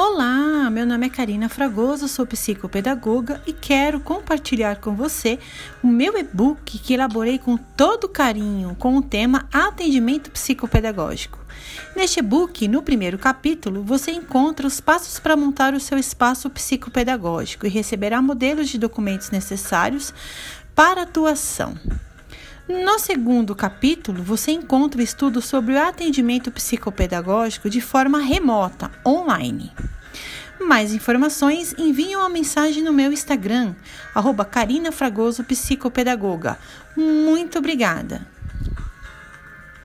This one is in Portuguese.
Olá, meu nome é Karina Fragoso, sou psicopedagoga e quero compartilhar com você o meu e-book que elaborei com todo carinho com o tema Atendimento Psicopedagógico. Neste e-book, no primeiro capítulo, você encontra os passos para montar o seu espaço psicopedagógico e receberá modelos de documentos necessários para atuação. No segundo capítulo, você encontra o estudo sobre o atendimento psicopedagógico de forma remota, online. Mais informações, envie uma mensagem no meu Instagram, arroba. Muito obrigada!